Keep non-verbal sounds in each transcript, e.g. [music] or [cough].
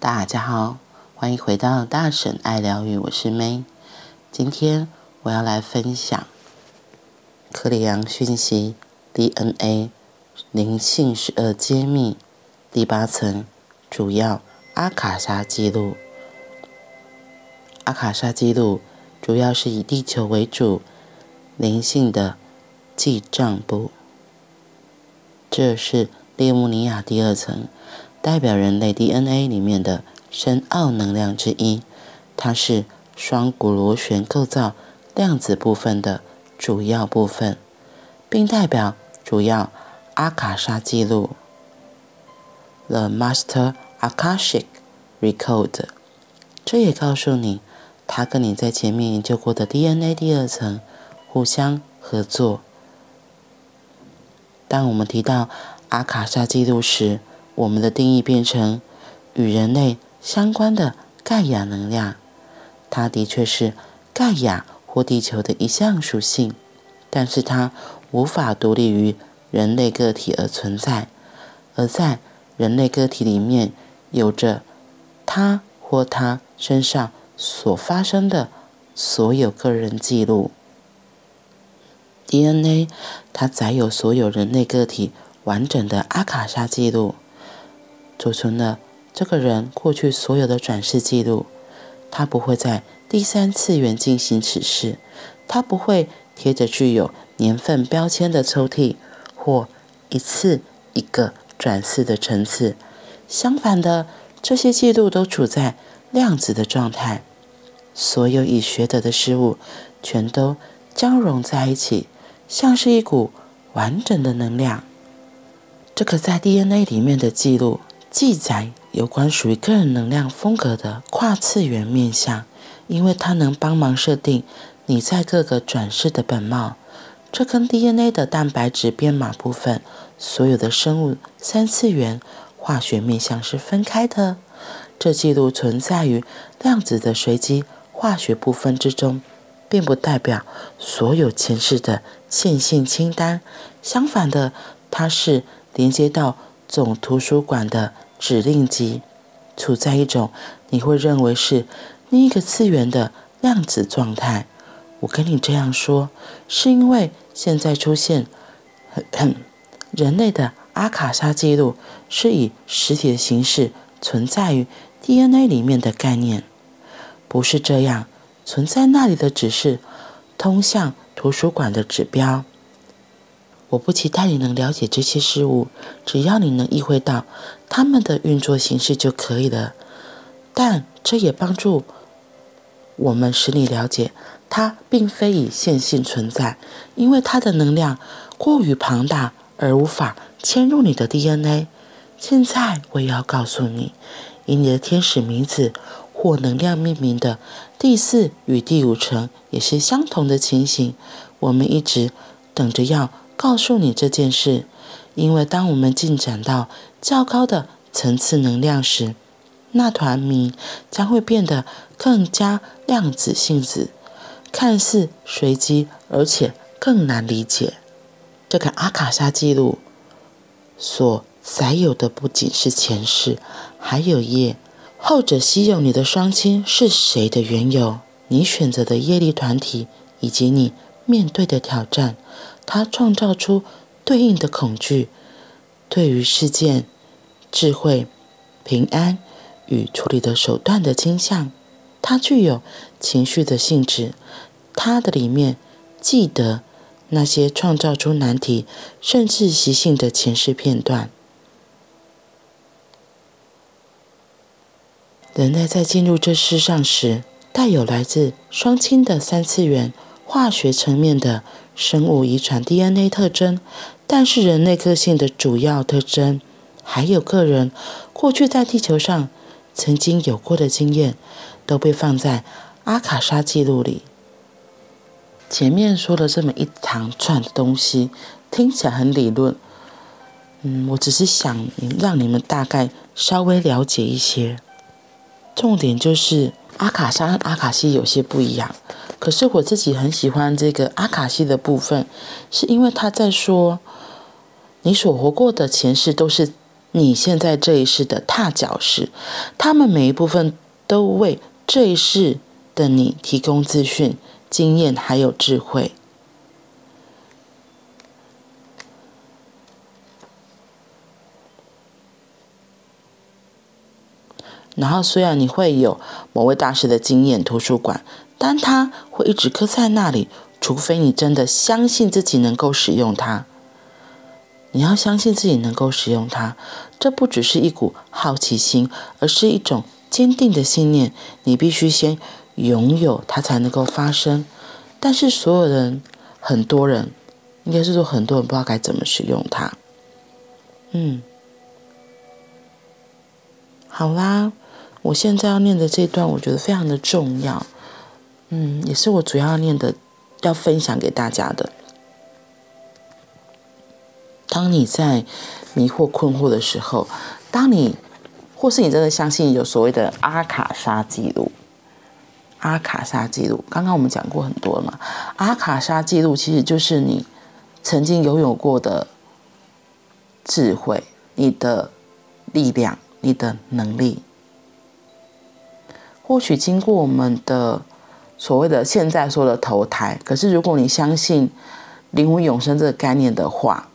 大家好，欢迎回到大婶爱疗愈，我是 May。今天我要来分享克里昂讯息 DNA 灵性十二揭秘第八层主要阿卡莎记录。阿卡莎记录主要是以地球为主，灵性的记账簿。这是列姆尼亚第二层。代表人类 DNA 里面的深奥能量之一，它是双股螺旋构造量子部分的主要部分，并代表主要阿卡莎记录 The Master Akashic Record。这也告诉你，它跟你在前面研究过的 DNA 第二层互相合作。当我们提到阿卡莎记录时，我们的定义变成与人类相关的盖亚能量，它的确是盖亚或地球的一项属性，但是它无法独立于人类个体而存在，而在人类个体里面有着他或她身上所发生的所有个人记录。DNA 它载有所有人类个体完整的阿卡莎记录。储存了这个人过去所有的转世记录，他不会在第三次元进行此事，他不会贴着具有年份标签的抽屉或一次一个转世的层次。相反的，这些记录都处在量子的状态，所有已学得的事物全都交融在一起，像是一股完整的能量。这个在 DNA 里面的记录。记载有关属于个人能量风格的跨次元面向，因为它能帮忙设定你在各个转世的本貌。这跟 DNA 的蛋白质编码部分所有的生物三次元化学面向是分开的。这记录存在于量子的随机化学部分之中，并不代表所有前世的线性清单。相反的，它是连接到。总图书馆的指令集处在一种你会认为是另一个次元的量子状态。我跟你这样说，是因为现在出现 [coughs] 人类的阿卡莎记录是以实体的形式存在于 DNA 里面的概念，不是这样。存在那里的只是通向图书馆的指标。我不期待你能了解这些事物，只要你能意会到它们的运作形式就可以了。但这也帮助我们使你了解，它并非以线性存在，因为它的能量过于庞大而无法嵌入你的 DNA。现在我也要告诉你，以你的天使名字或能量命名的第四与第五层也是相同的情形。我们一直等着要。告诉你这件事，因为当我们进展到较高的层次能量时，那团谜将会变得更加量子性质，看似随机，而且更难理解。这个阿卡莎记录所载有的不仅是前世，还有业，后者稀有你的双亲是谁的缘由，你选择的业力团体，以及你面对的挑战。它创造出对应的恐惧，对于事件、智慧、平安与处理的手段的倾向。它具有情绪的性质。它的里面记得那些创造出难题甚至习性的前世片段。人类在进入这世上时，带有来自双亲的三次元化学层面的。生物遗传 DNA 特征，但是人类个性的主要特征，还有个人过去在地球上曾经有过的经验，都被放在阿卡莎记录里。前面说了这么一长串的东西，听起来很理论。嗯，我只是想让你们大概稍微了解一些。重点就是阿卡莎和阿卡西有些不一样。可是我自己很喜欢这个阿卡西的部分，是因为他在说，你所活过的前世都是你现在这一世的踏脚石，他们每一部分都为这一世的你提供资讯、经验还有智慧。然后，虽然你会有某位大师的经验图书馆，但它会一直搁在那里，除非你真的相信自己能够使用它。你要相信自己能够使用它，这不只是一股好奇心，而是一种坚定的信念。你必须先拥有它，才能够发生。但是所有人，很多人，应该是说很多人不知道该怎么使用它。嗯，好啦，我现在要念的这段，我觉得非常的重要。嗯，也是我主要念的，要分享给大家的。当你在迷惑困惑的时候，当你或是你真的相信有所谓的阿卡莎记录，阿卡莎记录，刚刚我们讲过很多了嘛。阿卡莎记录其实就是你曾经拥有过的智慧、你的力量、你的能力。或许经过我们的所谓的现在说的投胎，可是如果你相信灵魂永生这个概念的话，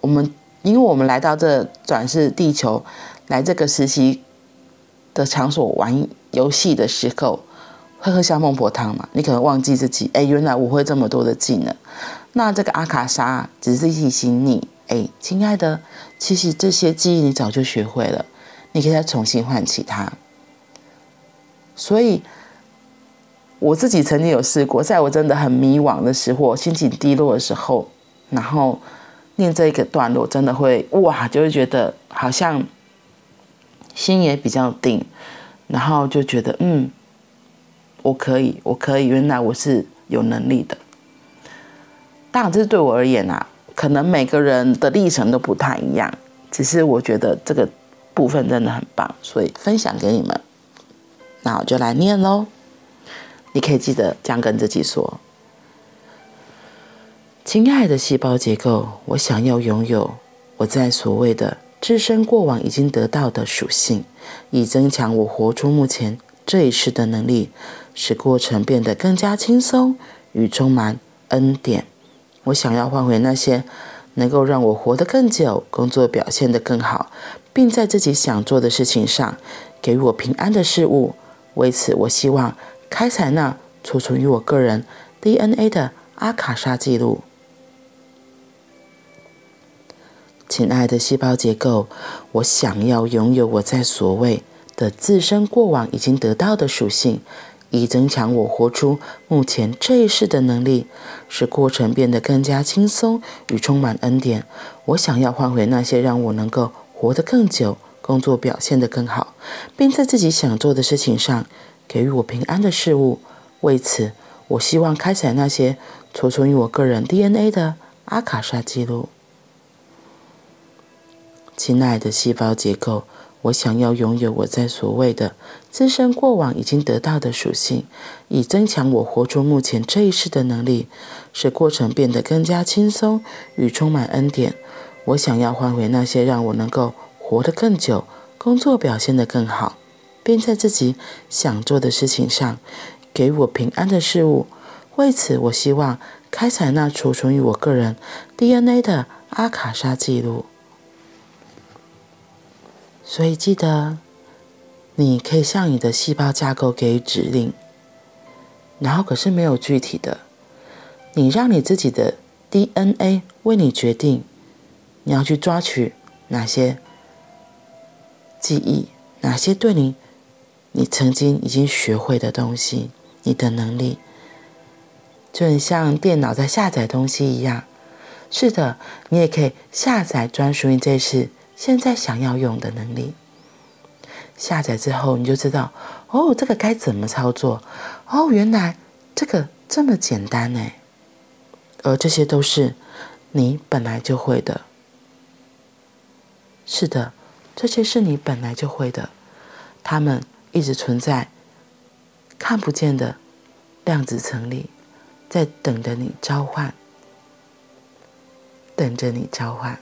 我们因为我们来到这转世地球，来这个实习的场所玩游戏的时候，会喝香孟婆汤嘛？你可能忘记自己，哎，原来我会这么多的技能。那这个阿卡莎只是提醒你，哎，亲爱的，其实这些记忆你早就学会了，你可以再重新唤起它。所以，我自己曾经有试过，在我真的很迷惘的时候，心情低落的时候，然后。念这一个段落，真的会哇，就会觉得好像心也比较定，然后就觉得嗯，我可以，我可以，原来我是有能力的。当然，这是对我而言啊，可能每个人的历程都不太一样，只是我觉得这个部分真的很棒，所以分享给你们。那我就来念喽，你可以记得这样跟自己说。亲爱的细胞结构，我想要拥有我在所谓的自身过往已经得到的属性，以增强我活出目前这一世的能力，使过程变得更加轻松与充满恩典。我想要换回那些能够让我活得更久、工作表现得更好，并在自己想做的事情上给予我平安的事物。为此，我希望开采那储存于我个人 DNA 的阿卡莎记录。亲爱的细胞结构，我想要拥有我在所谓的自身过往已经得到的属性，以增强我活出目前这一世的能力，使过程变得更加轻松与充满恩典。我想要换回那些让我能够活得更久、工作表现得更好，并在自己想做的事情上给予我平安的事物。为此，我希望开采那些储存于我个人 DNA 的阿卡莎记录。亲爱的细胞结构，我想要拥有我在所谓的自身过往已经得到的属性，以增强我活出目前这一世的能力，使过程变得更加轻松与充满恩典。我想要换回那些让我能够活得更久、工作表现得更好，并在自己想做的事情上给我平安的事物。为此，我希望开采那储存于我个人 DNA 的阿卡莎记录。所以记得，你可以向你的细胞架构给予指令，然后可是没有具体的，你让你自己的 DNA 为你决定，你要去抓取哪些记忆，哪些对你你曾经已经学会的东西，你的能力，就很像电脑在下载东西一样。是的，你也可以下载专属于这次。现在想要用的能力，下载之后你就知道，哦，这个该怎么操作？哦，原来这个这么简单呢。而这些都是你本来就会的。是的，这些是你本来就会的，他们一直存在看不见的量子层里，在等着你召唤，等着你召唤。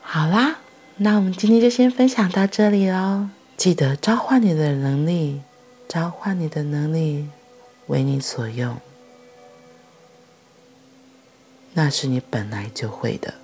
好啦，那我们今天就先分享到这里喽。记得召唤你的能力，召唤你的能力为你所用，那是你本来就会的。